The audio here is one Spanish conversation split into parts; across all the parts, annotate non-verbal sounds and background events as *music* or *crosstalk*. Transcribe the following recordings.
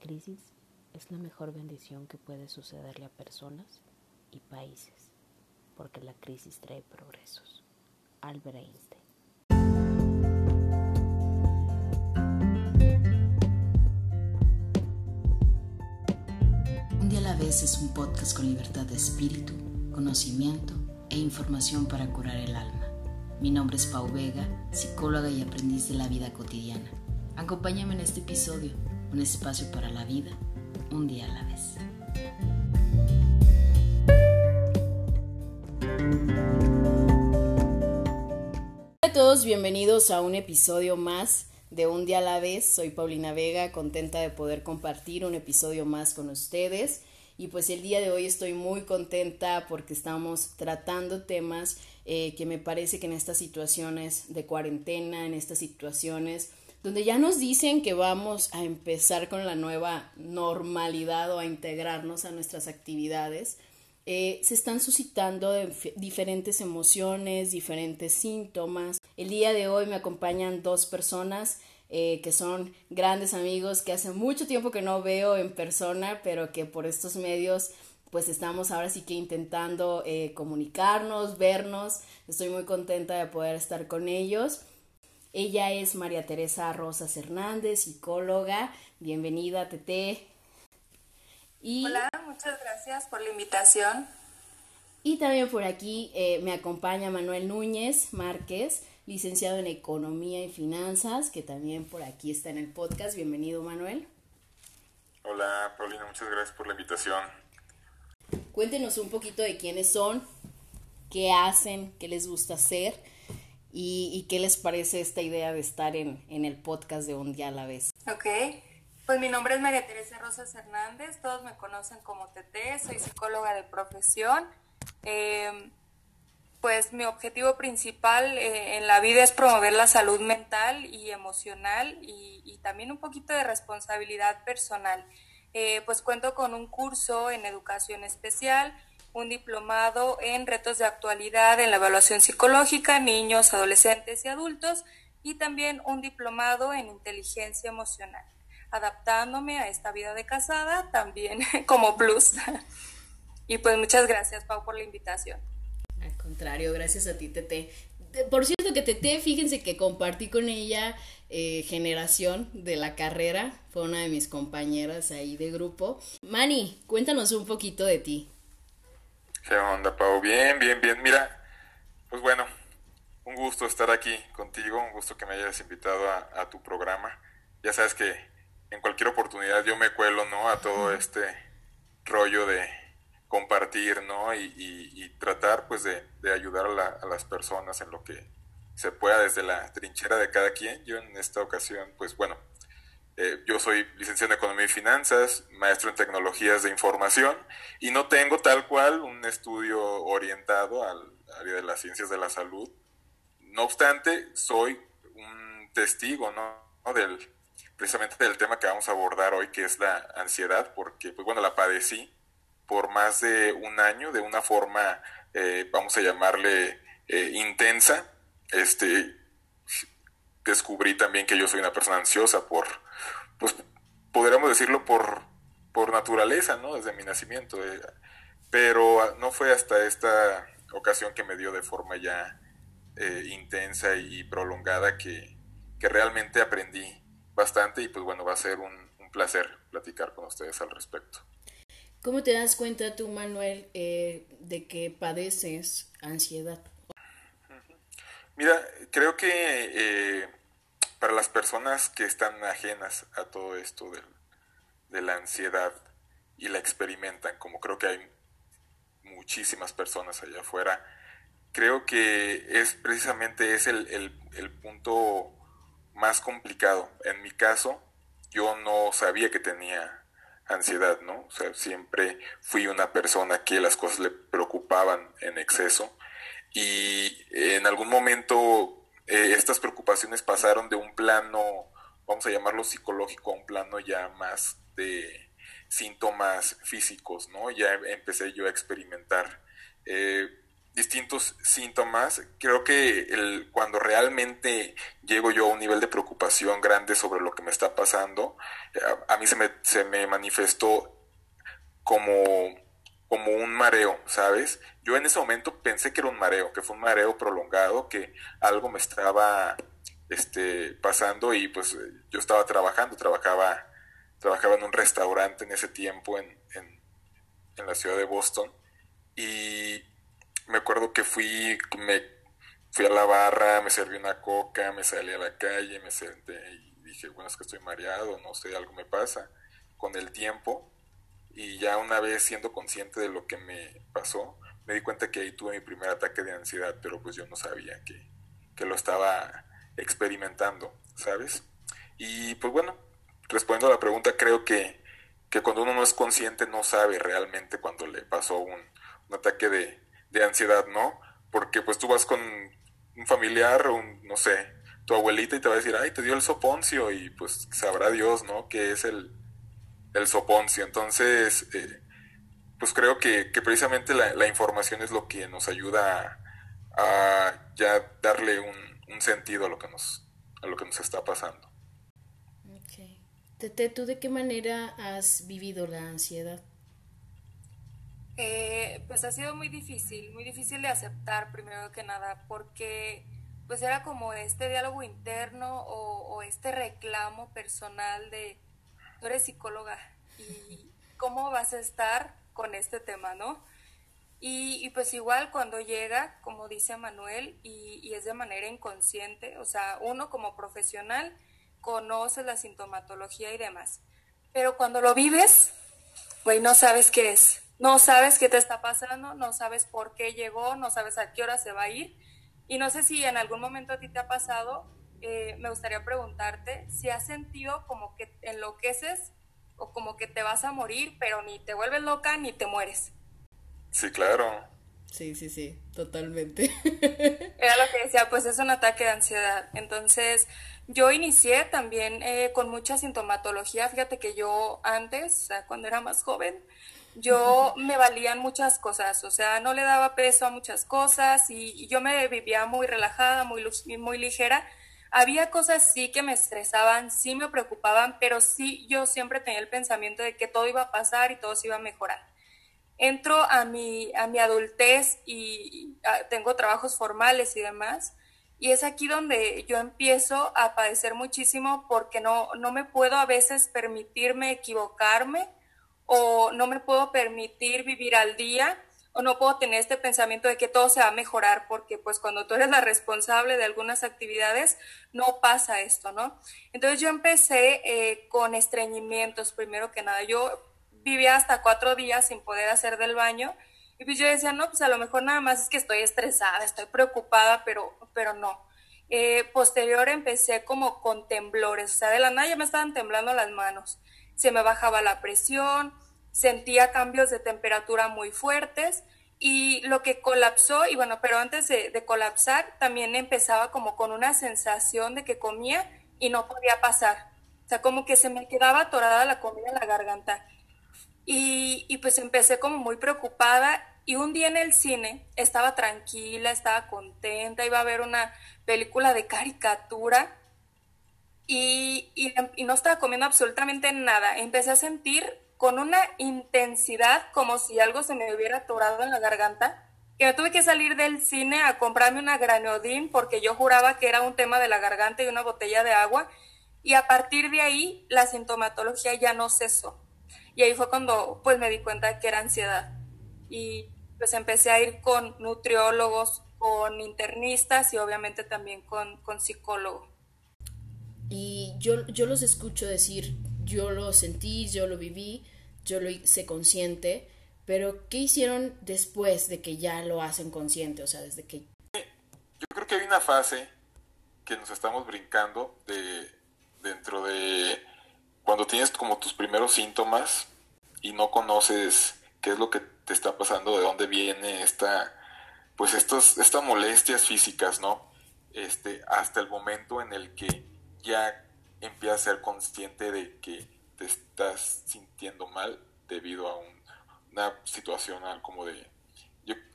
crisis es la mejor bendición que puede sucederle a personas y países, porque la crisis trae progresos. Albert Einstein. Un día a la vez es un podcast con libertad de espíritu, conocimiento e información para curar el alma. Mi nombre es Pau Vega, psicóloga y aprendiz de la vida cotidiana. Acompáñame en este episodio, un espacio para la vida, un día a la vez. Hola a todos, bienvenidos a un episodio más de Un día a la vez. Soy Paulina Vega, contenta de poder compartir un episodio más con ustedes. Y pues el día de hoy estoy muy contenta porque estamos tratando temas eh, que me parece que en estas situaciones de cuarentena, en estas situaciones donde ya nos dicen que vamos a empezar con la nueva normalidad o a integrarnos a nuestras actividades, eh, se están suscitando diferentes emociones, diferentes síntomas. El día de hoy me acompañan dos personas eh, que son grandes amigos que hace mucho tiempo que no veo en persona, pero que por estos medios pues estamos ahora sí que intentando eh, comunicarnos, vernos. Estoy muy contenta de poder estar con ellos. Ella es María Teresa Rosas Hernández, psicóloga. Bienvenida, Tete. Y, Hola, muchas gracias por la invitación. Y también por aquí eh, me acompaña Manuel Núñez Márquez, licenciado en Economía y Finanzas, que también por aquí está en el podcast. Bienvenido, Manuel. Hola, Paulina, muchas gracias por la invitación. Cuéntenos un poquito de quiénes son, qué hacen, qué les gusta hacer y, qué les parece esta idea de estar en, en, el podcast de Un Día a la Vez. Ok, pues mi nombre es María Teresa Rosas Hernández, todos me conocen como TT, soy psicóloga de profesión. Eh, pues mi objetivo principal eh, en la vida es promover la salud mental y emocional y, también un poquito de responsabilidad personal. Eh, pues cuento con un curso en educación especial, un diplomado en retos de actualidad en la evaluación psicológica, niños, adolescentes y adultos, y también un diplomado en inteligencia emocional, adaptándome a esta vida de casada también *laughs* como plus. y pues muchas gracias, Pau, por la invitación. Al contrario, gracias a ti, Tete. Por cierto que Tete, fíjense que compartí con ella eh, generación de la carrera, fue una de mis compañeras ahí de grupo. Mani, cuéntanos un poquito de ti. ¿Qué onda, Pau? Bien, bien, bien. Mira, pues bueno, un gusto estar aquí contigo, un gusto que me hayas invitado a, a tu programa. Ya sabes que en cualquier oportunidad yo me cuelo, ¿no? A todo este rollo de, compartir, ¿no? Y, y, tratar, pues, de, de ayudar a, las personas en lo que se pueda desde la trinchera de cada quien. Yo en esta ocasión, pues, bueno, eh, yo soy licenciado en Economía y Finanzas, maestro en Tecnologías de Información y no tengo tal cual un estudio orientado al área de las ciencias de la salud. No obstante, soy un testigo, ¿no? Del, precisamente del tema que vamos a abordar hoy, que es la ansiedad, porque, pues bueno, la padecí por más de un año de una forma, eh, vamos a llamarle, eh, intensa. Este, descubrí también que yo soy una persona ansiosa por, pues, podríamos decirlo por, por naturaleza, ¿no? Desde mi nacimiento. Eh, pero no fue hasta esta ocasión que me dio de forma ya intensa y prolongada que, que, realmente aprendí bastante y pues bueno, va a ser un, un placer platicar con ustedes al respecto. ¿Cómo te das cuenta tú, Manuel, eh, de que padeces ansiedad? Mira, creo que eh, para las personas que están ajenas a todo esto de, la ansiedad y la experimentan, como creo que hay muchísimas personas allá afuera, creo que es precisamente es el, punto más complicado. En mi caso, yo no sabía que tenía ansiedad, ¿no? O sea, siempre fui una persona que las cosas le preocupaban en exceso y en algún momento eh, estas preocupaciones pasaron de un plano, vamos a llamarlo psicológico, a un plano ya más de síntomas físicos, ¿no? Ya empecé yo a experimentar eh, distintos síntomas. Creo que el, cuando realmente llego yo a un nivel de preocupación grande sobre lo que me está pasando, a, a mí se me, se me manifestó como, como un mareo, ¿sabes? Yo en ese momento pensé que era un mareo, que fue un mareo prolongado, que algo me estaba este, pasando y pues yo estaba trabajando, trabajaba, trabajaba en un restaurante en ese tiempo en, en, la ciudad de Boston y me acuerdo que fui, me fui a la barra, me serví una coca, me salí a la calle, me senté y dije, bueno, es que estoy mareado, no sé, algo me pasa. Con el tiempo, y ya una vez siendo consciente de lo que me pasó, me di cuenta que ahí tuve mi primer ataque de ansiedad, pero pues yo no sabía que, que lo estaba experimentando, ¿sabes? Y pues bueno, respondiendo a la pregunta, creo que, que cuando uno no es consciente no sabe realmente cuando le pasó un, ataque de, de ansiedad, ¿no? Porque pues tú vas con un familiar, un, no sé, tu abuelita y te va a decir, ay, te dio el soponcio y pues sabrá Dios, ¿no? Que es el, el soponcio. Entonces, eh, pues creo que, que precisamente la, la, información es lo que nos ayuda a, a ya darle un, un, sentido a lo que nos, a lo que nos está pasando. Ok. Tete, ¿tú de qué manera has vivido la ansiedad? Eh, pues ha sido muy difícil, muy difícil de aceptar primero que nada, porque pues era como este diálogo interno o, o este reclamo personal de tú eres psicóloga y cómo vas a estar con este tema, ¿no? Y, pues igual cuando llega, como dice Manuel, y, y, es de manera inconsciente, o sea, uno como profesional conoce la sintomatología y demás, pero cuando lo vives, güey, no sabes qué es, no sabes qué te está pasando, no sabes por qué llegó, no sabes a qué hora se va a ir. Y no sé si en algún momento a ti te ha pasado, eh, me gustaría preguntarte si has sentido como que enloqueces o como que te vas a morir, pero ni te vuelves loca ni te mueres. Sí, claro. Sí, sí, sí, totalmente. *laughs* Era lo que decía, pues es un ataque de ansiedad. Entonces, yo inicié también eh, con mucha sintomatología. Fíjate que yo antes, o sea, cuando era más joven, yo *laughs* me valían muchas cosas, o sea, no le daba peso a muchas cosas y, y yo me vivía muy relajada, muy, muy ligera. Había cosas sí que me estresaban, sí me preocupaban, pero sí yo siempre tenía el pensamiento de que todo iba a pasar y todo se iba a mejorar. Entro a mi, a mi adultez y, y a, tengo trabajos formales y demás, y es aquí donde yo empiezo a padecer muchísimo porque no, no me puedo a veces permitirme equivocarme o no me puedo permitir vivir al día o no puedo tener este pensamiento de que todo se va a mejorar porque pues cuando tú eres la responsable de algunas actividades no pasa esto, ¿no? Entonces yo empecé eh, con estreñimientos primero que nada. Yo vivía hasta cuatro días sin poder hacer del baño y pues yo decía, no, pues a lo mejor nada más es que estoy estresada, estoy preocupada, pero, pero no. Eh, posterior empecé como con temblores, o sea, de la nada ya me estaban temblando las manos se me bajaba la presión, sentía cambios de temperatura muy fuertes y lo que colapsó, y bueno, pero antes de, colapsar también empezaba como con una sensación de que comía y no podía pasar. O sea, como que se me quedaba atorada la comida en la garganta. Y, y pues empecé como muy preocupada y un día en el cine estaba tranquila, estaba contenta, iba a ver una película de caricatura y, y, y, no estaba comiendo absolutamente nada. Empecé a sentir con una intensidad como si algo se me hubiera atorado en la garganta, que me tuve que salir del cine a comprarme una granodín porque yo juraba que era un tema de la garganta y una botella de agua. Y a partir de ahí la sintomatología ya no cesó. Y ahí fue cuando pues me di cuenta que era ansiedad. Y pues empecé a ir con nutriólogos, con internistas y obviamente también con, con psicólogos. Y yo, yo los escucho decir, yo lo sentí, yo lo viví, yo lo hice consciente, pero ¿qué hicieron después de que ya lo hacen consciente? O sea, desde que... Yo creo que hay una fase que nos estamos brincando de dentro de cuando tienes como tus primeros síntomas y no conoces qué es lo que te está pasando, de dónde viene esta, pues estos, estas molestias físicas, ¿no? Este, hasta el momento en el que ya empieza a ser consciente de que te estás sintiendo mal debido a un, una situación como de...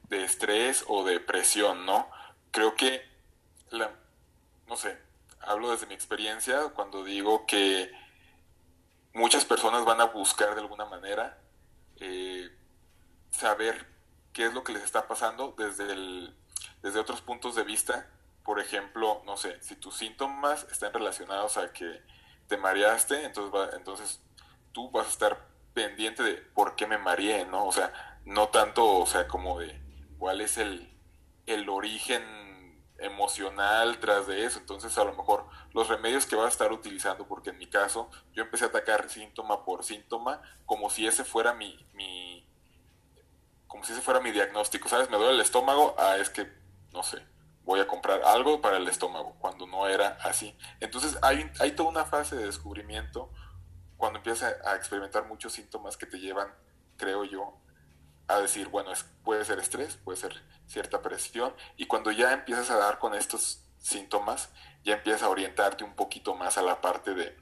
De estrés o de presión, ¿no? Creo que, la, no sé, hablo desde mi experiencia cuando digo que muchas personas van a buscar de alguna manera eh, saber qué es lo que les está pasando desde, el, desde otros puntos de vista. Por ejemplo, no sé, si tus síntomas están relacionados a que te mareaste, entonces, entonces tú vas a estar pendiente de por qué me mareé, ¿no? O sea, no tanto, o sea, como de cuál es el, el origen emocional tras de eso. Entonces, a lo mejor los remedios que vas a estar utilizando, porque en mi caso, yo empecé a atacar síntoma por síntoma, como si ese fuera mi, mi como si ese fuera mi diagnóstico, ¿sabes? Me duele el estómago, ah, es que, no sé, voy a comprar algo para el estómago, cuando no era así. Entonces, hay, hay toda una fase de descubrimiento cuando empiezas a experimentar muchos síntomas que te llevan, creo yo, a decir, bueno, es, puede ser estrés, puede ser cierta presión, y cuando ya empiezas a dar con estos síntomas, ya empiezas a orientarte un poquito más a la parte de,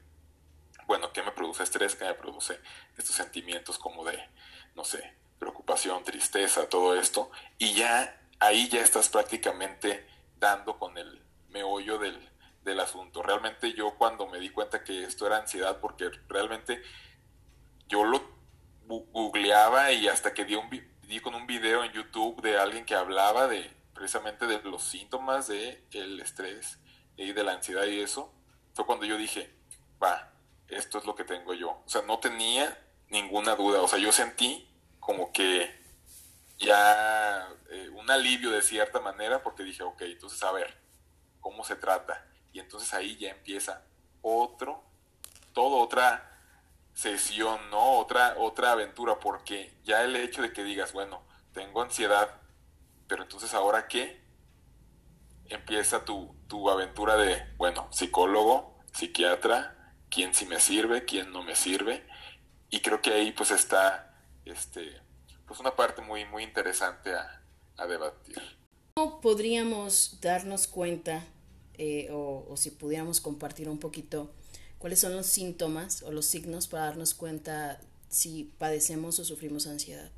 bueno, ¿qué me produce estrés? ¿Qué me produce estos sentimientos como de, no sé, preocupación, tristeza, todo esto? Y ya ahí ya estás prácticamente con el meollo del, del asunto. Realmente yo cuando me di cuenta que esto era ansiedad, porque realmente yo lo googleaba y hasta que di, un, di con un video en YouTube de alguien que hablaba de precisamente de los síntomas de el estrés y de la ansiedad y eso, fue cuando yo dije, va, esto es lo que tengo yo. O sea, no tenía ninguna duda. O sea, yo sentí como que ya eh, un alivio de cierta manera porque dije, ok, entonces a ver, ¿cómo se trata? Y entonces ahí ya empieza otro, todo otra sesión, ¿no? Otra, otra aventura, porque ya el hecho de que digas, bueno, tengo ansiedad, pero entonces ahora qué? Empieza tu, tu aventura de, bueno, psicólogo, psiquiatra, quién sí me sirve, quién no me sirve, y creo que ahí pues está, este, pues una parte muy, muy interesante a, a debatir. ¿Cómo podríamos darnos cuenta, eh, o, o si pudiéramos compartir un poquito, cuáles son los síntomas o los signos para darnos cuenta si padecemos o sufrimos ansiedad.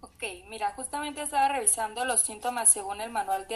Ok, mira, justamente estaba revisando los síntomas según el manual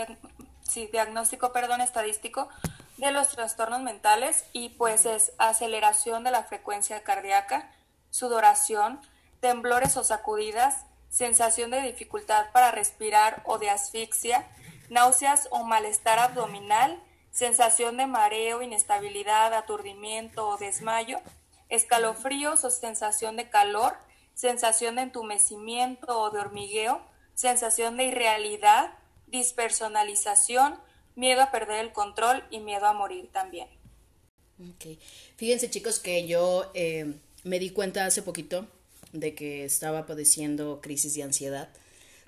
diagnóstico perdón, estadístico de los trastornos mentales y pues es aceleración de la frecuencia cardíaca, sudoración, temblores o sacudidas, sensación de dificultad para respirar o de asfixia, náuseas o malestar abdominal, sensación de mareo, inestabilidad, aturdimiento o desmayo, escalofríos o sensación de calor, sensación de entumecimiento o de hormigueo, sensación de irrealidad, dispersonalización, miedo a perder el control y miedo a morir también. Okay. Fíjense chicos que yo eh, me di cuenta hace poquito de que estaba padeciendo crisis de ansiedad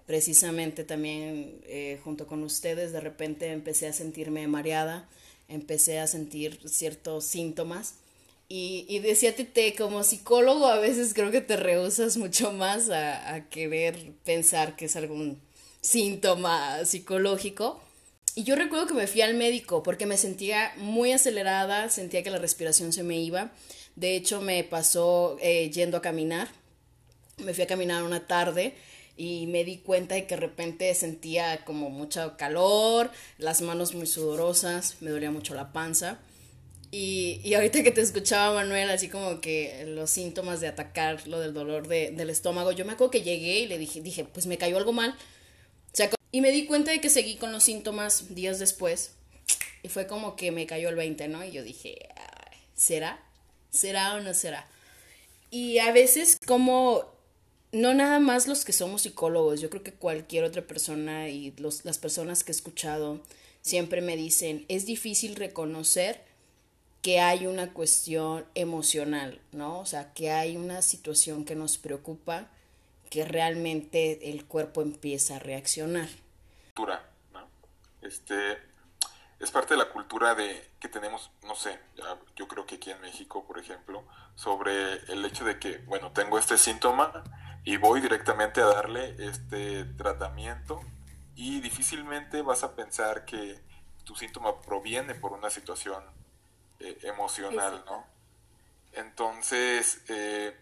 precisamente también eh, junto con ustedes de repente empecé a sentirme mareada, empecé a sentir ciertos síntomas. Y, y decía Tete, como psicólogo a veces creo que te rehusas mucho más a, a querer pensar que es algún síntoma psicológico. Y yo recuerdo que me fui al médico porque me sentía muy acelerada, sentía que la respiración se me iba. De hecho, me pasó eh, yendo a caminar. Me fui a caminar una tarde y me di cuenta de que de repente sentía como mucho calor, las manos muy sudorosas, me dolía mucho la panza. Y, y ahorita que te escuchaba Manuel, así como que los síntomas de atacar lo del dolor de, del estómago, yo me acuerdo que llegué y le dije, dije, pues me cayó algo mal. y me di cuenta de que seguí con los síntomas días después. Y fue como que me cayó el 20, ¿no? Y yo dije, ¿será? ¿Será o no será? Y a veces como no nada más los que somos psicólogos, yo creo que cualquier otra persona y los, las personas que he escuchado siempre me dicen, es difícil reconocer que hay una cuestión emocional, ¿no? O sea, que hay una situación que nos preocupa, que realmente el cuerpo empieza a reaccionar. ¿no? Este, es parte de la cultura de que tenemos, no sé, yo creo que aquí en México, por ejemplo, sobre el hecho de que, bueno, tengo este síntoma, y voy directamente a darle este tratamiento y difícilmente vas a pensar que tu síntoma proviene por una situación eh, emocional, ¿no? Entonces, eh,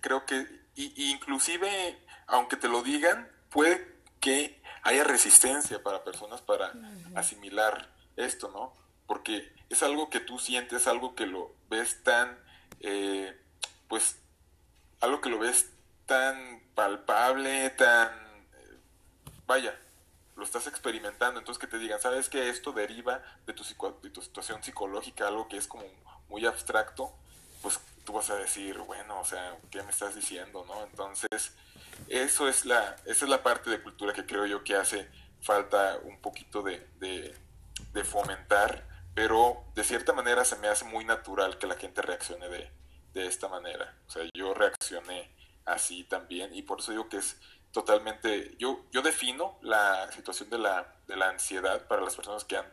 creo que, y, inclusive, aunque te lo digan, puede que haya resistencia para personas para asimilar esto, ¿no? Porque es algo que tú sientes, algo que lo ves tan, eh, pues, algo que lo ves tan palpable, tan, eh, vaya, lo estás experimentando, entonces que te digan, ¿sabes que esto deriva de tu, de tu situación psicológica, algo que es como muy abstracto? Pues tú vas a decir, bueno, o sea, ¿qué me estás diciendo, no? Entonces, eso es la, esa es la parte de cultura que creo yo que hace falta un poquito de, de, fomentar, pero de cierta manera se me hace muy natural que la gente reaccione de, de esta manera. O sea, yo reaccioné así también y por eso digo que es totalmente, yo, yo defino la situación de la, de la ansiedad para las personas que han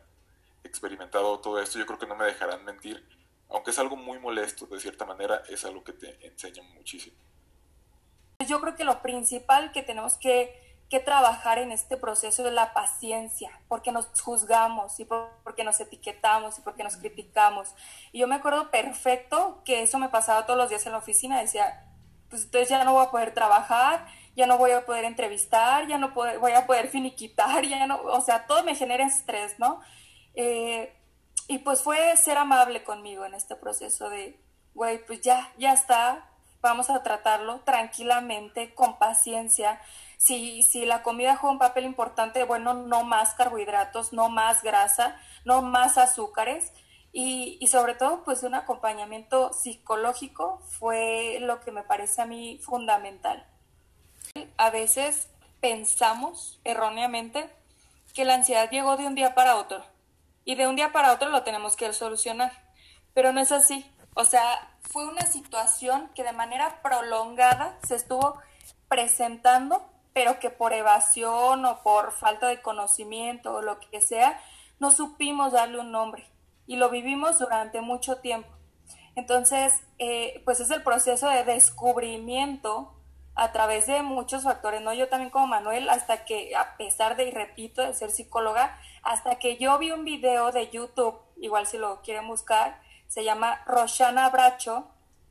experimentado todo esto, yo creo que no me dejarán mentir, aunque es algo muy molesto, de cierta manera es algo que te enseña muchísimo. Yo creo que lo principal que tenemos que, trabajar en este proceso es la paciencia, porque nos juzgamos y porque nos etiquetamos y porque nos criticamos. Y yo me acuerdo perfecto que eso me pasaba todos los días en la oficina, decía, pues entonces ya no voy a poder trabajar, ya no voy a poder entrevistar, ya no voy a poder finiquitar, *laughs* ya no, o sea, todo me genera estrés, ¿no? Eh, y pues fue ser amable conmigo en este proceso de, güey, pues ya, ya está, vamos a tratarlo tranquilamente, con paciencia. Si, si la comida juega un papel importante, bueno, no más carbohidratos, no más grasa, no más azúcares. Y, y, sobre todo, pues un acompañamiento psicológico fue lo que me parece a mí fundamental. A veces pensamos erróneamente que la ansiedad llegó de un día para otro y de un día para otro lo tenemos que solucionar, pero no es así. O sea, fue una situación que de manera prolongada se estuvo presentando, pero que por evasión o por falta de conocimiento o lo que sea, no supimos darle un nombre y lo vivimos durante mucho tiempo. Entonces, eh, pues es el proceso de descubrimiento a través de muchos factores, ¿no? Yo también como Manuel, hasta que, a pesar de, y repito, de ser psicóloga, hasta que yo vi un video de YouTube, igual si lo quieren buscar, se llama Roshana Bracho.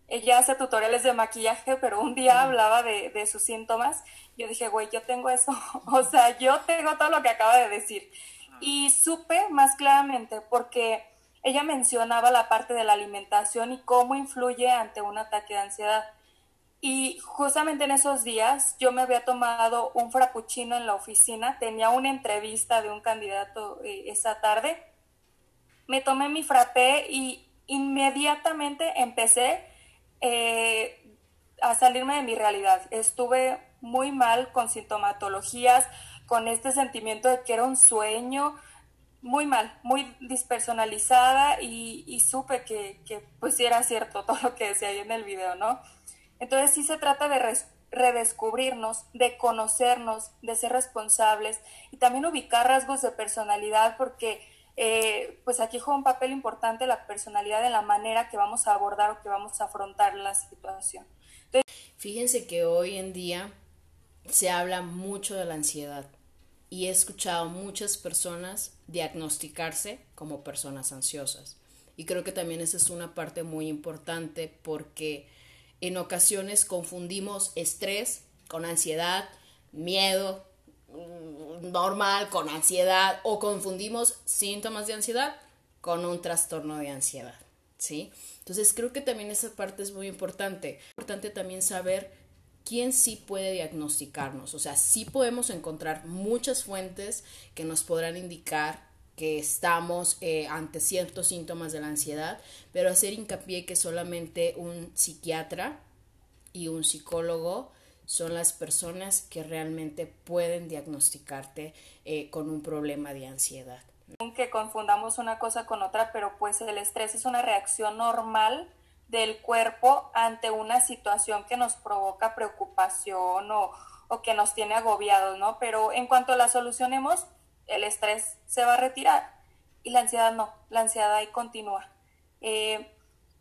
Ella hace tutoriales de maquillaje, pero un día hablaba de, sus síntomas. Yo dije, güey, yo tengo eso. *laughs* o sea, yo tengo todo lo que acaba de decir. Y supe más claramente porque ella mencionaba la parte de la alimentación y cómo influye ante un ataque de ansiedad. Y justamente en esos días yo me había tomado un frappuccino en la oficina, tenía una entrevista de un candidato eh, esa tarde. Me tomé mi frappé y inmediatamente empecé eh, a salirme de mi realidad. Estuve muy mal con sintomatologías, con este sentimiento de que era un sueño, muy mal, muy despersonalizada y, supe que, que, pues era cierto todo lo que decía ahí en el video, ¿no? Entonces sí se trata de redescubrirnos, de conocernos, de ser responsables y también ubicar rasgos de personalidad porque eh, pues aquí juega un papel importante la personalidad en la manera que vamos a abordar o que vamos a afrontar la situación. Fíjense que hoy en día se habla mucho de la ansiedad y he escuchado muchas personas diagnosticarse como personas ansiosas. Y creo que también esa es una parte muy importante porque en ocasiones confundimos estrés con ansiedad, miedo, normal con ansiedad o confundimos síntomas de ansiedad con un trastorno de ansiedad, ¿sí? Entonces creo que también esa parte es muy importante. Importante también saber quién sí puede diagnosticarnos, o sea, sí podemos encontrar muchas fuentes que nos podrán indicar que estamos eh, ante ciertos síntomas de la ansiedad, pero hacer hincapié que solamente un psiquiatra y un psicólogo son las personas que realmente pueden diagnosticarte eh, con un problema de ansiedad. Que confundamos una cosa con otra, pero pues el estrés es una reacción normal del cuerpo ante una situación que nos provoca preocupación o, o que nos tiene agobiados, ¿no? Pero en cuanto la solucionemos, el estrés se va a retirar y la ansiedad no, la ansiedad ahí continúa. Eh,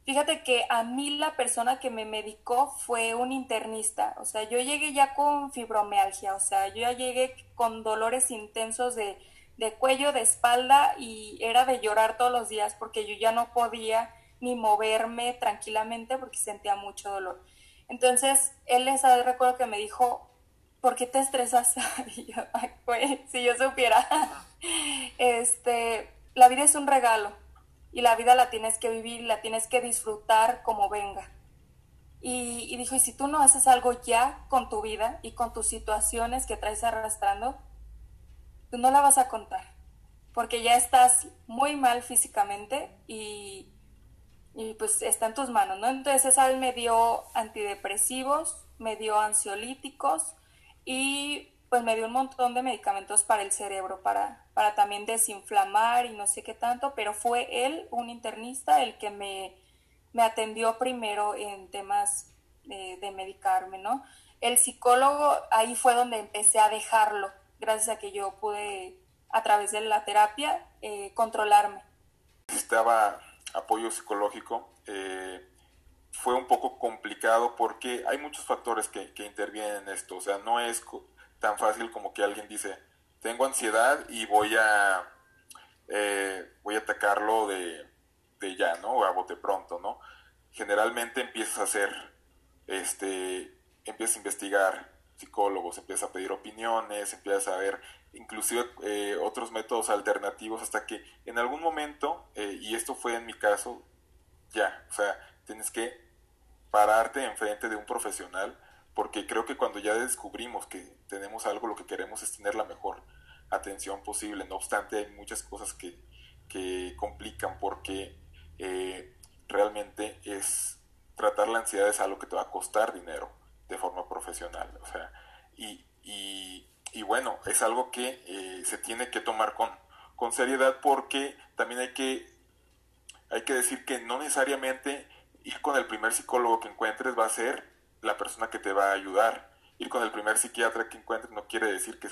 Fíjate que a mí la persona que me medicó fue un internista, o sea, yo llegué ya con fibromialgia, o sea, yo ya llegué con dolores intensos de, de cuello, de espalda y era de llorar todos los días porque yo ya no podía ni moverme tranquilamente porque sentía mucho dolor. Entonces, él esa recuerdo que me dijo, ¿por qué te estresas? *laughs* si yo supiera, *laughs* este, la vida es un regalo y la vida la tienes que vivir, la tienes que disfrutar como venga. Y, dijo, y si tú no haces algo ya con tu vida y con tus situaciones que traes arrastrando, tú no la vas a contar, porque ya estás muy mal físicamente y, y pues está en tus manos, ¿no? Entonces esa me dio antidepresivos, me dio ansiolíticos y pues me dio un montón de medicamentos para el cerebro, para, para también desinflamar y no sé qué tanto, pero fue él, un internista, el que me, me atendió primero en temas de, medicarme, ¿no? El psicólogo, ahí fue donde empecé a dejarlo, gracias a que yo pude, a través de la terapia, eh, controlarme. Estaba apoyo psicológico. Eh, fue un poco complicado porque hay muchos factores que, que intervienen en esto. O sea, no es tan fácil como que alguien dice, tengo ansiedad y voy a, eh, voy a atacarlo de, de ya, ¿no? A bote pronto, ¿no? Generalmente empiezas a hacer, este, empiezas a investigar psicólogos, empiezas a pedir opiniones, empiezas a ver inclusive eh, otros métodos alternativos hasta que en algún momento, eh, y esto fue en mi caso, ya, o sea, tienes que pararte enfrente de un profesional porque creo que cuando ya descubrimos que tenemos algo, lo que queremos es tener la mejor atención posible. No obstante, hay muchas cosas que, que complican porque eh, realmente es tratar la ansiedad es algo que te va a costar dinero de forma profesional. O sea, y, y, y bueno, es algo que eh, se tiene que tomar con, con seriedad porque también hay que, hay que decir que no necesariamente ir con el primer psicólogo que encuentres va a ser la persona que te va a ayudar. Ir con el primer psiquiatra que encuentres no quiere decir que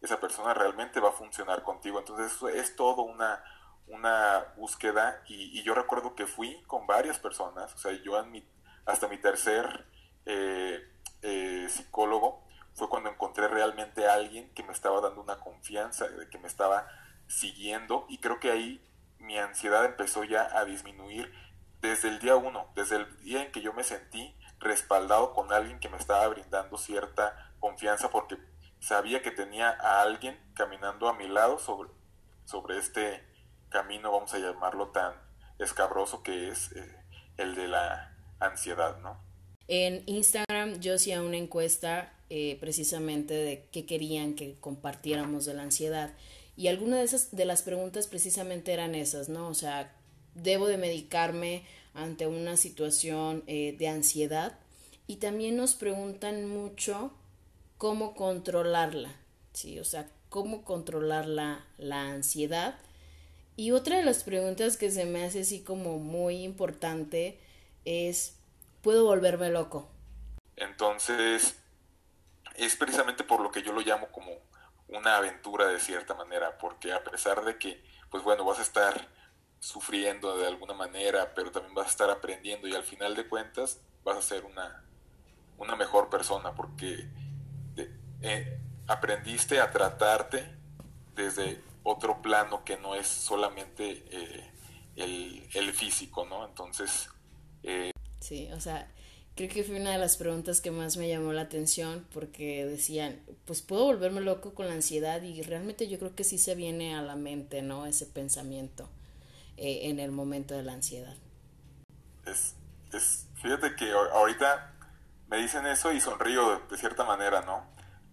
esa persona realmente va a funcionar contigo. Entonces es todo una, una búsqueda y, yo recuerdo que fui con varias personas, o sea, yo en mi, hasta mi tercer eh, eh, psicólogo fue cuando encontré realmente a alguien que me estaba dando una confianza, que me estaba siguiendo y creo que ahí mi ansiedad empezó ya a disminuir desde el día uno, desde el día en que yo me sentí respaldado con alguien que me estaba brindando cierta confianza porque sabía que tenía a alguien caminando a mi lado sobre, sobre este camino, vamos a llamarlo tan escabroso que es eh, el de la ansiedad, ¿no? En Instagram yo hacía una encuesta eh, precisamente de qué querían que compartiéramos de la ansiedad y algunas de esas de las preguntas precisamente eran esas, ¿no? O sea, debo de medicarme ante una situación eh, de ansiedad y también nos preguntan mucho cómo controlarla, ¿sí? O sea, cómo controlar la, la ansiedad. Y otra de las preguntas que se me hace así como muy importante es, ¿puedo volverme loco? Entonces, es precisamente por lo que yo lo llamo como una aventura de cierta manera, porque a pesar de que, pues bueno, vas a estar sufriendo de alguna manera, pero también vas a estar aprendiendo y al final de cuentas vas a ser una, una mejor persona porque eh, aprendiste a tratarte desde otro plano que no es solamente eh, el, el, físico, ¿no? Entonces... Eh, sí, o sea, creo que fue una de las preguntas que más me llamó la atención porque decían, pues puedo volverme loco con la ansiedad y realmente yo creo que sí se viene a la mente, ¿no? Ese pensamiento. Eh, en el momento de la ansiedad. Es, es, fíjate que ahorita me dicen eso y sonrío de, cierta manera, ¿no?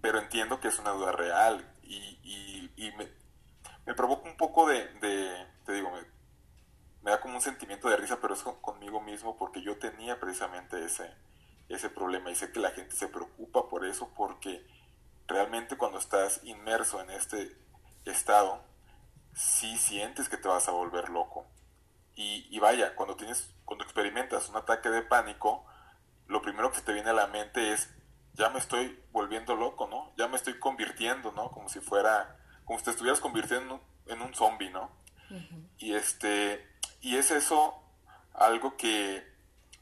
Pero entiendo que es una duda real y, y, y me, me, provoca un poco de, de te digo, me, me, da como un sentimiento de risa, pero es conmigo mismo porque yo tenía precisamente ese, ese problema y sé que la gente se preocupa por eso porque realmente cuando estás inmerso en este estado, si sientes que te vas a volver loco. Y, vaya, cuando tienes, cuando experimentas un ataque de pánico, lo primero que se te viene a la mente es, ya me estoy volviendo loco, ¿no? Ya me estoy convirtiendo, ¿no? Como si fuera, como si te estuvieras convirtiendo en un zombie, ¿no? Y este, y es eso algo que,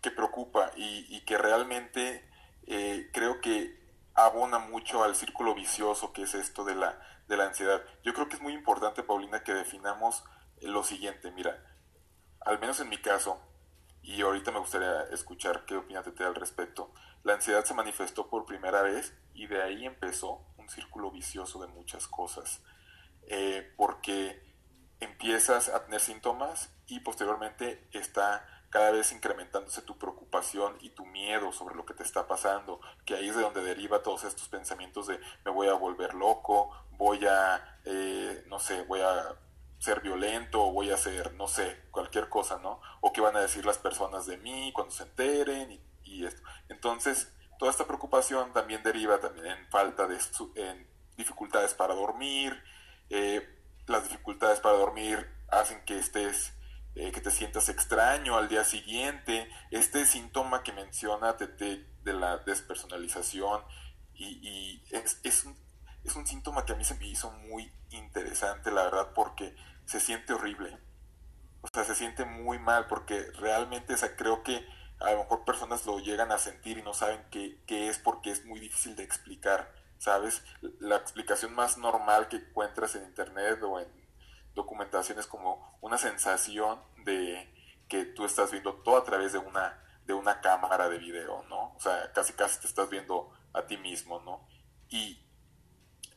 que preocupa y, que realmente eh, creo que abona mucho al círculo vicioso que es esto de la, de la ansiedad. Yo creo que es muy importante, Paulina, que definamos lo siguiente. Mira, al menos en mi caso, y ahorita me gustaría escuchar qué opina Tete al respecto. La ansiedad se manifestó por primera vez y de ahí empezó un círculo vicioso de muchas cosas, eh, porque empiezas a tener síntomas y posteriormente está cada vez incrementándose tu preocupación y tu miedo sobre lo que te está pasando, que ahí es de donde deriva todos estos pensamientos de me voy a volver loco, voy a, eh, no sé, voy a ser violento o voy a hacer, no sé, cualquier cosa, ¿no? O qué van a decir las personas de mí cuando se enteren y, esto. Entonces, toda esta preocupación también deriva también en falta de en dificultades para dormir. Eh, las dificultades para dormir hacen que estés eh, que te sientas extraño al día siguiente, este síntoma que menciona de la despersonalización y, es, es, un, es un síntoma que a mí se me hizo muy interesante, la verdad, porque se siente horrible. O sea, se siente muy mal porque realmente o creo que a lo mejor personas lo llegan a sentir y no saben qué, qué es porque es muy difícil de explicar, ¿sabes? La explicación más normal que encuentras en internet o en documentación es como una sensación de que tú estás viendo todo a través de una, de una cámara de video, ¿no? O sea, casi casi te estás viendo a ti mismo, ¿no? Y,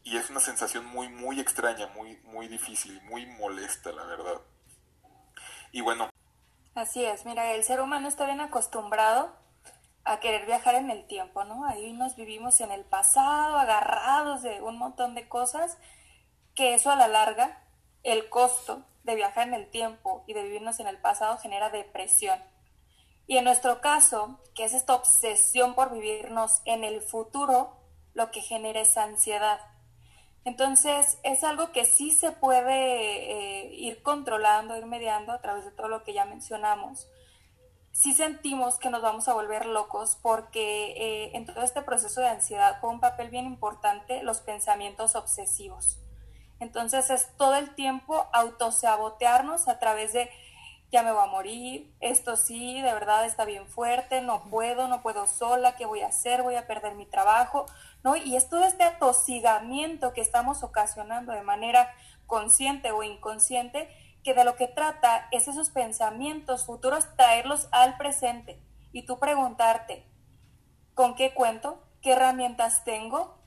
y es una sensación muy, muy extraña, muy, muy difícil, muy molesta, la verdad. Y bueno. Así es, mira, el ser humano está bien acostumbrado a querer viajar en el tiempo, ¿no? Ahí nos vivimos en el pasado, agarrados de un montón de cosas, que eso a la larga, el costo de viajar en el tiempo y de vivirnos en el pasado genera depresión. Y en nuestro caso, que es esta obsesión por vivirnos en el futuro, lo que genera es ansiedad. Entonces, es algo que sí se puede eh, ir controlando, ir mediando a través de todo lo que ya mencionamos. Sí sentimos que nos vamos a volver locos porque eh, en todo este proceso de ansiedad juega un papel bien importante los pensamientos obsesivos. Entonces es todo el tiempo autosabotearnos a través de ya me voy a morir, esto sí, de verdad está bien fuerte, no puedo, no puedo sola, ¿qué voy a hacer? Voy a perder mi trabajo, ¿no? Y es todo este atosigamiento que estamos ocasionando de manera consciente o inconsciente, que de lo que trata es esos pensamientos futuros traerlos al presente y tú preguntarte, ¿con qué cuento? ¿Qué herramientas tengo?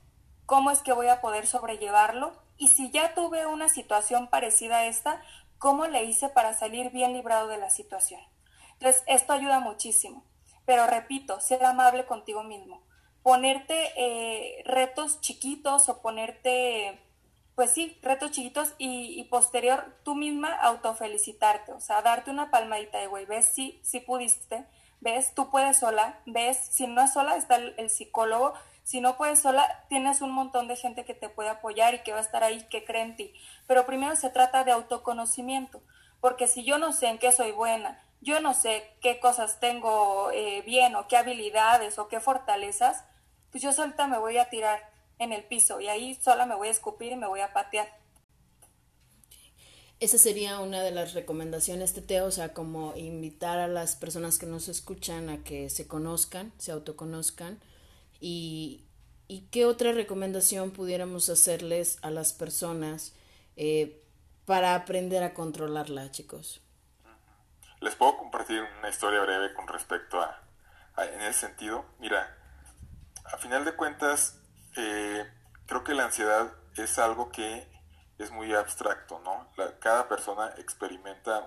¿Cómo es que voy a poder sobrellevarlo? Y si ya tuve una situación parecida a esta, ¿cómo le hice para salir bien librado de la situación? Entonces, esto ayuda muchísimo. Pero repito, ser amable contigo mismo. Ponerte eh, retos chiquitos o ponerte, pues sí, retos chiquitos y, posterior tú misma autofelicitarte. O sea, darte una palmadita de güey, ves si, si pudiste, ves, tú puedes sola, ves, si no es sola, está el psicólogo si no puedes sola, tienes un montón de gente que te puede apoyar y que va a estar ahí, que cree en ti. Pero primero se trata de autoconocimiento, porque si yo no sé en qué soy buena, yo no sé qué cosas tengo eh, bien o qué habilidades o qué fortalezas, pues yo solita me voy a tirar en el piso y ahí sola me voy a escupir y me voy a patear. Esa sería una de las recomendaciones, Teo, o sea, como invitar a las personas que nos escuchan a que se conozcan, se autoconozcan, y, qué otra recomendación pudiéramos hacerles a las personas eh, para aprender a controlarla, chicos. Les puedo compartir una historia breve con respecto a, en ese sentido. Mira, a final de cuentas, eh, creo que la ansiedad es algo que es muy abstracto, ¿no? cada persona experimenta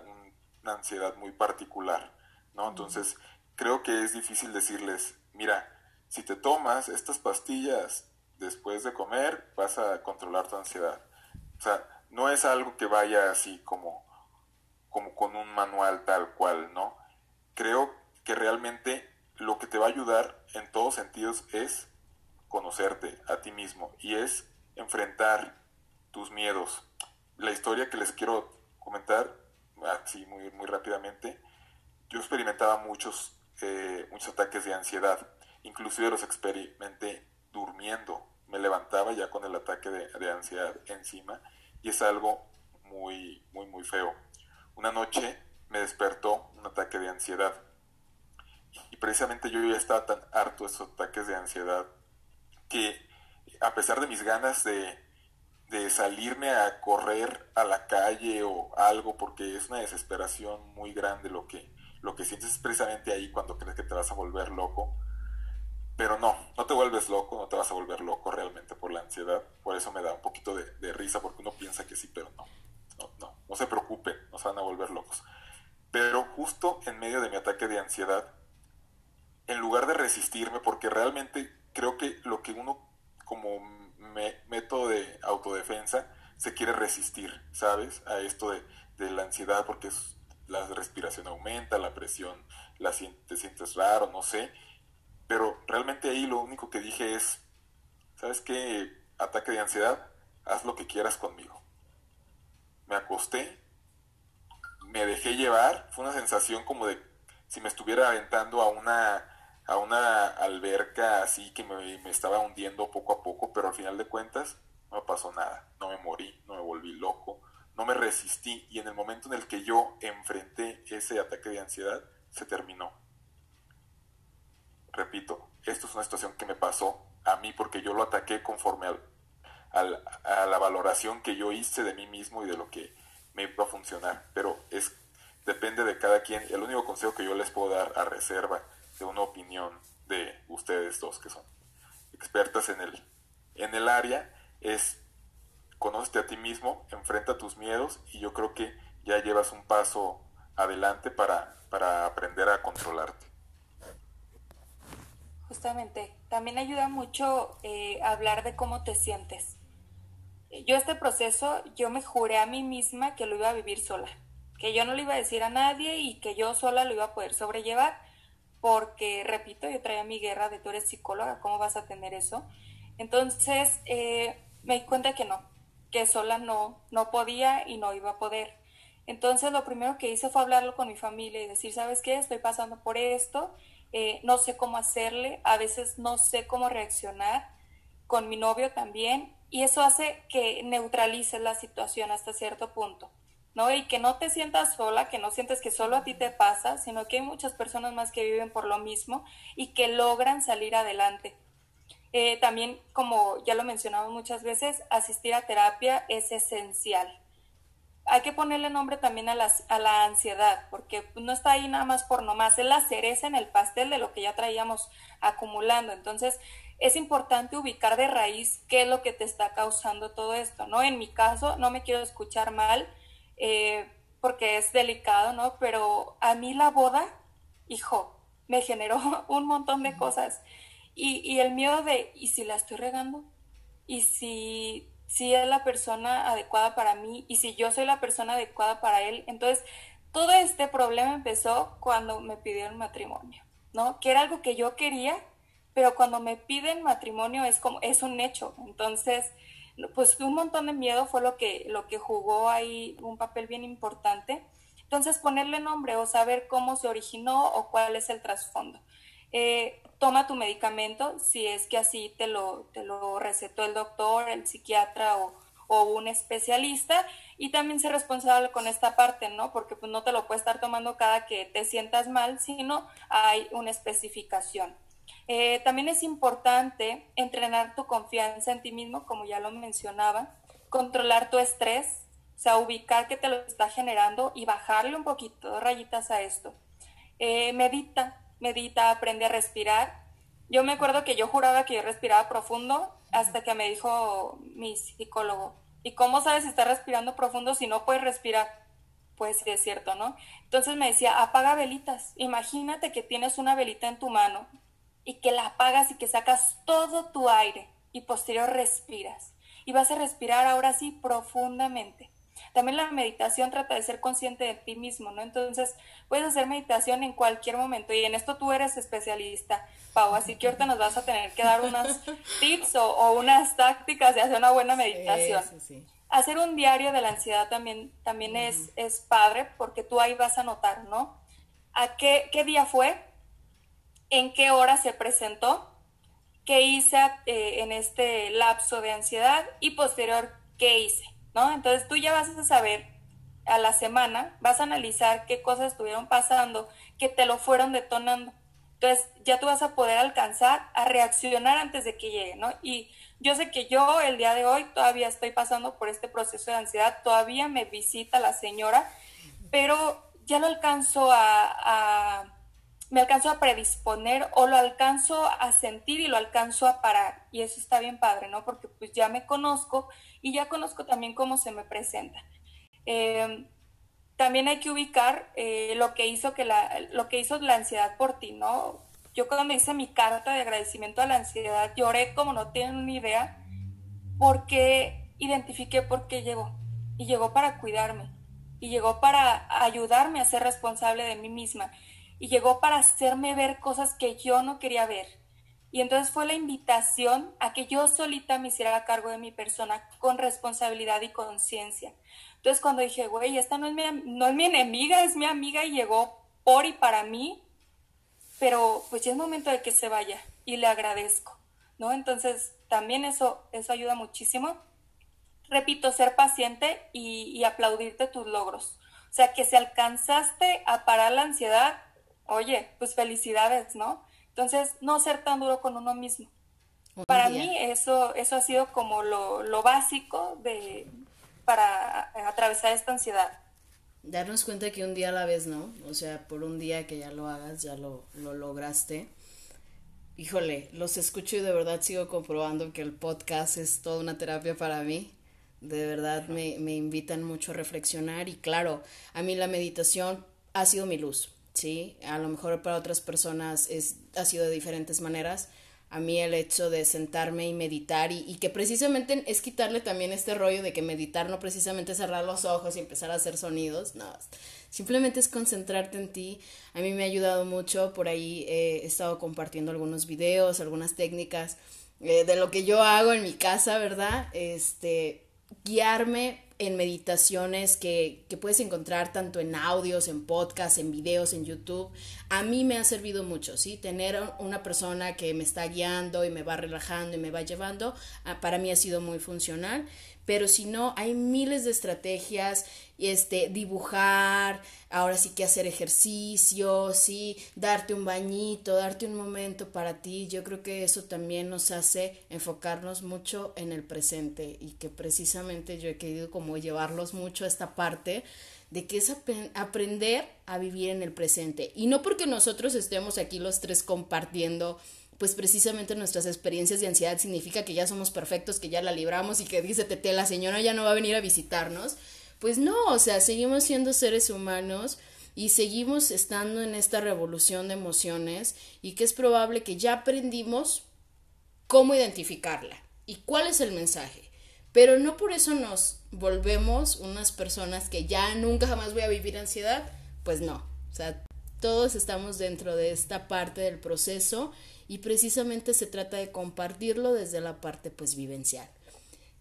una ansiedad muy particular, ¿no? Entonces, creo que es difícil decirles, mira, si te tomas estas pastillas después de comer, vas a controlar tu ansiedad. O sea, no es algo que vaya así como, como con un manual tal cual, ¿no? Creo que realmente lo que te va a ayudar en todos sentidos es conocerte a ti mismo y es enfrentar tus miedos. La historia que les quiero comentar, así muy, muy rápidamente, yo experimentaba muchos, eh, muchos ataques de ansiedad Inclusive los experimenté durmiendo. Me levantaba ya con el ataque de, ansiedad encima y es algo muy, muy, muy feo. Una noche me despertó un ataque de ansiedad y precisamente yo ya estaba tan harto de esos ataques de ansiedad que a pesar de mis ganas de, de salirme a correr a la calle o algo porque es una desesperación muy grande lo que lo que sientes es precisamente ahí cuando crees que te vas a volver loco. Pero no, no te vuelves loco, no te vas a volver loco realmente por la ansiedad. Por eso me da un poquito de, risa, porque uno piensa que sí, pero no. No, no, no se preocupen, no se van a volver locos. Pero justo en medio de mi ataque de ansiedad, en lugar de resistirme, porque realmente creo que lo que uno como método de autodefensa se quiere resistir, ¿sabes? A esto de, la ansiedad, porque la respiración aumenta, la presión, la, te sientes raro, no sé. Pero realmente ahí lo único que dije es, ¿sabes qué? Ataque de ansiedad, haz lo que quieras conmigo. Me acosté, me dejé llevar, fue una sensación como de si me estuviera aventando a una a una alberca así que me, me, estaba hundiendo poco a poco, pero al final de cuentas no pasó nada, no me morí, no me volví loco, no me resistí y en el momento en el que yo enfrenté ese ataque de ansiedad, se terminó. Repito, esto es una situación que me pasó a mí porque yo lo ataqué conforme a la valoración que yo hice de mí mismo y de lo que me iba a funcionar, pero es depende de cada quien. El único consejo que yo les puedo dar a reserva de una opinión de ustedes dos que son expertas en el, en el área es conócete a ti mismo, enfrenta tus miedos y yo creo que ya llevas un paso adelante para, para aprender a controlarte. Justamente, también ayuda mucho eh, hablar de cómo te sientes. Yo este proceso, yo me juré a mí misma que lo iba a vivir sola, que yo no le iba a decir a nadie y que yo sola lo iba a poder sobrellevar porque, repito, yo traía mi guerra de tú eres psicóloga, ¿cómo vas a tener eso? Entonces eh, me di cuenta que no, que sola no, no podía y no iba a poder. Entonces lo primero que hice fue hablarlo con mi familia y decir, ¿sabes qué? Estoy pasando por esto, eh, no sé cómo hacerle, a veces no sé cómo reaccionar, con mi novio también, y eso hace que neutralice la situación hasta cierto punto. ¿no? Y que no te sientas sola, que no sientes que solo a ti te pasa, sino que hay muchas personas más que viven por lo mismo y que logran salir adelante. Eh, también, como ya lo mencionamos muchas veces, asistir a terapia es esencial. Hay que ponerle nombre también a, a la ansiedad, porque no está ahí nada más por nomás, es la cereza en el pastel de lo que ya traíamos acumulando. Entonces, es importante ubicar de raíz qué es lo que te está causando todo esto, ¿no? En mi caso, no me quiero escuchar mal, eh, porque es delicado, ¿no? Pero a mí la boda, hijo, me generó *laughs* un montón de cosas. Y, y el miedo de, ¿y si la estoy regando? ¿Y si, si es la persona adecuada para mí? ¿Y si yo soy la persona adecuada para él? Entonces, todo este problema empezó cuando me pidieron matrimonio, ¿no? Que era algo que yo quería, pero cuando me piden matrimonio es como, es un hecho. Entonces, pues un montón de miedo fue lo que, lo que jugó ahí un papel bien importante. Entonces, ponerle nombre o saber cómo se originó o cuál es el trasfondo. Eh, toma tu medicamento si es que así te lo, te lo recetó el doctor, el psiquiatra o, un especialista y también ser responsable con esta parte, ¿no? Porque pues no te lo puedes estar tomando cada que te sientas mal, sino hay una especificación. Eh, también es importante entrenar tu confianza en ti mismo, como ya lo mencionaba, controlar tu estrés, o sea, ubicar qué te lo está generando y bajarle un poquito, rayitas a esto. Eh, medita, medita, aprende a respirar. Yo me acuerdo que yo juraba que yo respiraba profundo hasta que me dijo mi psicólogo, ¿y cómo sabes si estás respirando profundo si no puedes respirar? Pues sí, es cierto, ¿no? Entonces me decía, apaga velitas. Imagínate que tienes una velita en tu mano y que la apagas y que sacas todo tu aire y posterior respiras. Y vas a respirar ahora sí profundamente. También la meditación trata de ser consciente de ti mismo, ¿no? Entonces, puedes hacer meditación en cualquier momento y en esto tú eres especialista, Pau, así que ahorita nos vas a tener que dar unos *laughs* tips o, unas tácticas de hacer una buena meditación. Hacer un diario de la ansiedad también, también es, es padre porque tú ahí vas a notar, ¿no? ¿A qué, qué día fue? en qué hora se presentó, qué hice eh, en este lapso de ansiedad y posterior qué hice, ¿no? Entonces tú ya vas a saber a la semana, vas a analizar qué cosas estuvieron pasando, que te lo fueron detonando. Entonces ya tú vas a poder alcanzar a reaccionar antes de que llegue, ¿no? Y yo sé que yo el día de hoy todavía estoy pasando por este proceso de ansiedad, todavía me visita la señora, pero ya lo alcanzo a, me alcanzo a predisponer o lo alcanzo a sentir y lo alcanzo a parar. Y eso está bien padre, ¿no? Porque pues ya me conozco y ya conozco también cómo se me presenta. Em, también hay que ubicar eh, lo, que hizo que la, lo que hizo la ansiedad por ti, ¿no? Yo cuando hice mi carta de agradecimiento a la ansiedad lloré como no tienen una idea porque identifiqué por qué llegó. Y llegó para cuidarme. Y llegó para ayudarme a ser responsable de mí misma. Y llegó para hacerme ver cosas que yo no quería ver. Y entonces fue la invitación a que yo solita me hiciera cargo de mi persona con responsabilidad y conciencia. Entonces cuando dije, güey, esta no es, mi, no es mi enemiga, es mi amiga y llegó por y para mí, pero pues ya es momento de que se vaya y le agradezco, ¿no? Entonces también eso, eso ayuda muchísimo. Repito, ser paciente y, aplaudirte tus logros. O sea, que si alcanzaste a parar la ansiedad, oye, pues felicidades, ¿no? Entonces, no ser tan duro con uno mismo. Para mí eso, eso ha sido como lo, lo básico de, para atravesar esta ansiedad. Darnos cuenta que un día a la vez, ¿no? O sea, por un día que ya lo hagas, ya lo, lo lograste híjole, los escucho y de verdad sigo comprobando que el podcast es toda una terapia para mí. De verdad me, me invitan mucho a reflexionar y claro, a mí la meditación ha sido mi luz, ¿sí? A lo mejor para otras personas es, ha sido de diferentes maneras. A mí el hecho de sentarme y meditar y, que precisamente es quitarle también este rollo de que meditar no precisamente cerrar los ojos y empezar a hacer sonidos, no, Simplemente es concentrarte en ti. A mí me ha ayudado mucho. Por ahí he estado compartiendo algunos videos, algunas técnicas eh, de lo que yo hago en mi casa, ¿verdad? Este, guiarme en meditaciones que, que, puedes encontrar tanto en audios, en podcasts, en videos, en YouTube. A mí me ha servido mucho, ¿sí? Tener una persona que me está guiando y me va relajando y me va llevando, ah, para mí ha sido muy funcional pero si no, hay miles de estrategias, este, dibujar, ahora sí que hacer ejercicio, sí, darte un bañito, darte un momento para ti, yo creo que eso también nos hace enfocarnos mucho en el presente y que precisamente yo he querido como llevarlos mucho a esta parte de que es aprender a vivir en el presente. Y no porque nosotros estemos aquí los tres compartiendo pues precisamente nuestras experiencias de ansiedad significa que ya somos perfectos, que ya la libramos y que dice Tete, la señora ya no va a venir a visitarnos. Pues no, o sea, seguimos siendo seres humanos y seguimos estando en esta revolución de emociones y que es probable que ya aprendimos cómo identificarla y cuál es el mensaje. Pero no por eso nos volvemos unas personas que ya nunca jamás voy a vivir ansiedad. Pues no, o sea, todos estamos dentro de esta parte del proceso y precisamente se trata de compartirlo desde la parte pues vivencial.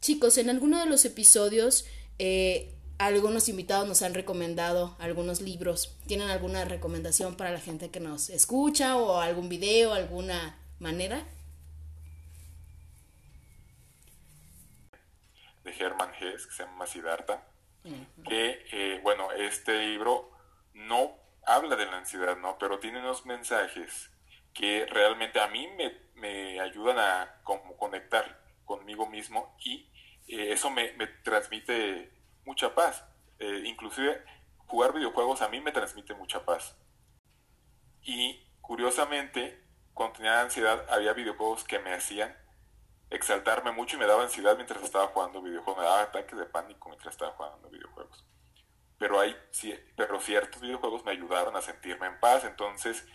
Chicos, en alguno de los episodios eh, algunos invitados nos han recomendado algunos libros. ¿Tienen alguna recomendación para la gente que nos escucha o algún video, alguna manera? De Hermann Hesse, que se llama Siddhartha, que, eh, bueno, este libro no habla de la ansiedad, ¿no? Pero tiene unos mensajes que realmente a mí me, ayudan a como conectar conmigo mismo y eh, eso me, transmite mucha paz. Eh, inclusive jugar videojuegos a mí me transmite mucha paz. Y curiosamente, cuando tenía ansiedad, había videojuegos que me hacían exaltarme mucho y me daba ansiedad mientras estaba jugando videojuegos. Me daba ataques de pánico mientras estaba jugando videojuegos. Pero, hay, pero ciertos videojuegos me ayudaron a sentirme en paz. Entonces,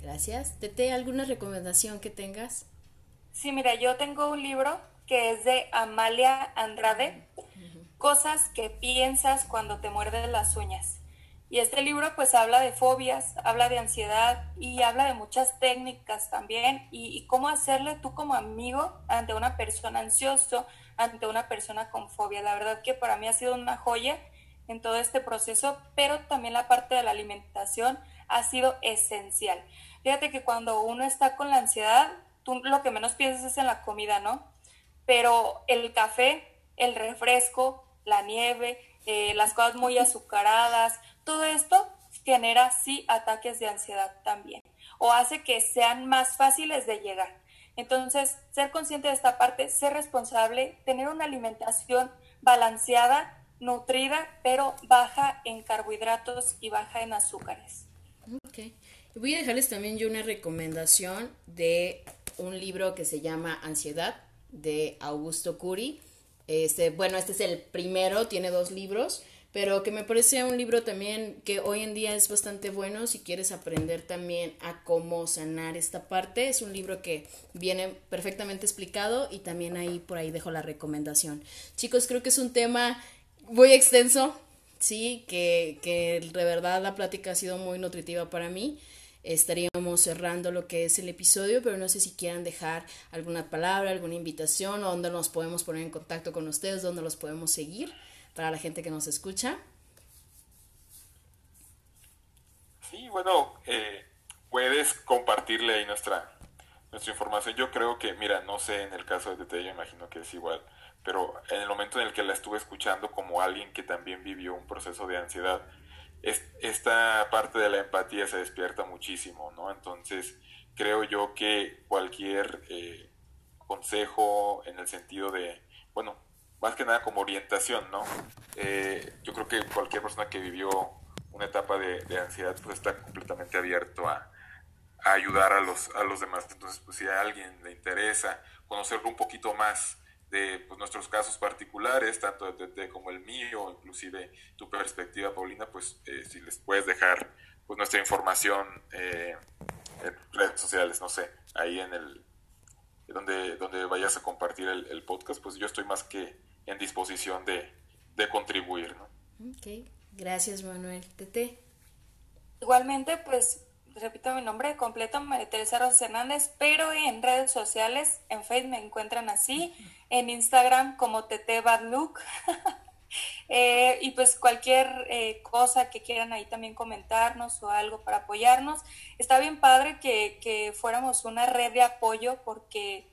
Gracias. Tete, ¿alguna recomendación que tengas? Sí, mira, yo tengo un libro que es de Amalia Andrade, Cosas que piensas cuando te muerden las uñas. Y este libro pues habla de fobias, habla de ansiedad y habla de muchas técnicas también y, y cómo hacerle tú como amigo ante una persona ansioso, ante una persona con fobia. La verdad que para mí ha sido una joya en todo este proceso, pero también la parte de la alimentación ha sido esencial. Fíjate que cuando uno está con la ansiedad, tú lo que menos piensas es en la comida, ¿no? Pero el café, el refresco, la nieve, eh, las cosas muy azucaradas, todo esto genera sí ataques de ansiedad también o hace que sean más fáciles de llegar. Entonces, ser consciente de esta parte, ser responsable, tener una alimentación balanceada nutrida, pero baja en carbohidratos y baja en azúcares. Ok. Voy a dejarles también yo una recomendación de un libro que se llama Ansiedad de Augusto Curi. Este, bueno, este es el primero, tiene dos libros, pero que me parece un libro también que hoy en día es bastante bueno si quieres aprender también a cómo sanar esta parte. Es un libro que viene perfectamente explicado y también ahí por ahí dejo la recomendación. Chicos, creo que es un tema muy extenso, sí, que, que de verdad la plática ha sido muy nutritiva para mí estaríamos cerrando lo que es el episodio, pero no sé si quieran dejar alguna palabra, alguna invitación, o dónde nos podemos poner en contacto con ustedes, dónde los podemos seguir para la gente que nos escucha. Sí, bueno, eh, puedes compartirle ahí nuestra, nuestra información. Yo creo que, mira, no sé en el caso de Tete, yo imagino que es igual, pero en el momento en el que la estuve escuchando como alguien que también vivió un proceso de ansiedad, esta parte de la empatía se despierta muchísimo, ¿no? Entonces, creo yo que cualquier eh, consejo en el sentido de, bueno, más que nada como orientación, ¿no? Eh, yo creo que cualquier persona que vivió una etapa de, ansiedad, pues está completamente abierto a, ayudar a los, a los demás. Entonces, pues si a alguien le interesa conocerlo un poquito más, de pues, nuestros casos particulares, tanto de TT como el mío, inclusive tu perspectiva, Paulina, pues eh, si les puedes dejar pues, nuestra información eh, en redes sociales, no sé, ahí en el donde, donde vayas a compartir el, podcast, pues yo estoy más que en disposición de, de contribuir. ¿no? Ok, gracias Manuel. TT. Igualmente, pues repito mi nombre completo, María Teresa Rosas Hernández, pero en redes sociales, en Facebook me encuentran así, *laughs* en Instagram como TT Bad Look. Eh, y pues cualquier eh, cosa que quieran ahí también comentarnos o algo para apoyarnos. Está bien padre que, que, fuéramos una red de apoyo porque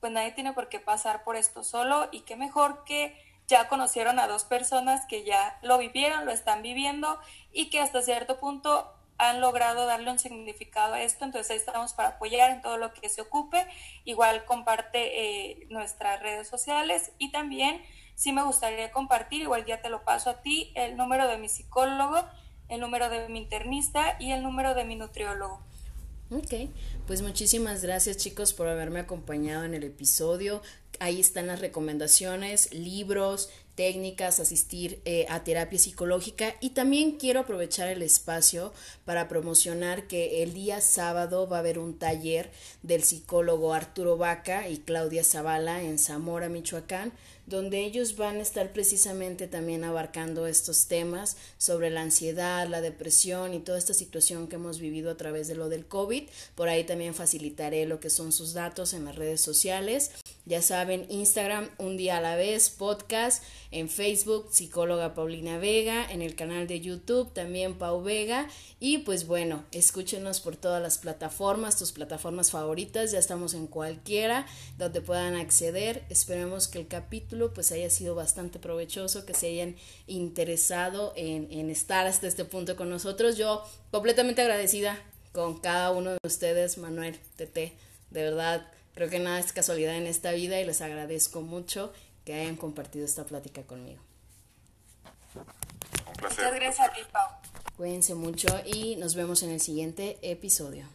pues nadie tiene por qué pasar por esto solo y qué mejor que ya conocieron a dos personas que ya lo vivieron, lo están viviendo y que hasta cierto punto han logrado darle un significado a esto, entonces ahí estamos para apoyar en todo lo que se ocupe. Igual comparte eh, nuestras redes sociales y también sí me gustaría compartir, igual ya te lo paso a ti, el número de mi psicólogo, el número de mi internista y el número de mi nutriólogo. Ok, pues muchísimas gracias chicos por haberme acompañado en el episodio. Ahí están las recomendaciones, libros, técnicas, asistir eh, a terapia psicológica y también quiero aprovechar el espacio para promocionar que el día sábado va a haber un taller del psicólogo Arturo Vaca y Claudia Zavala en Zamora, Michoacán, donde ellos van a estar precisamente también abarcando estos temas sobre la ansiedad, la depresión y toda esta situación que hemos vivido a través de lo del COVID. Por ahí también facilitaré lo que son sus datos en las redes sociales ya saben, Instagram un día a la vez, podcast, en Facebook, psicóloga Paulina Vega, en el canal de YouTube también Pau Vega. Y pues bueno, escúchenos por todas las plataformas, tus plataformas favoritas, ya estamos en cualquiera donde puedan acceder. Esperemos que el capítulo pues haya sido bastante provechoso, que se hayan interesado en, en estar hasta este punto con nosotros. Yo completamente agradecida con cada uno de ustedes, Manuel, Tete, de verdad Creo que nada es casualidad en esta vida y les agradezco mucho que hayan compartido esta plática conmigo. Un placer. Muchas gracias a ti, Pau. Cuídense mucho y nos vemos en el siguiente episodio.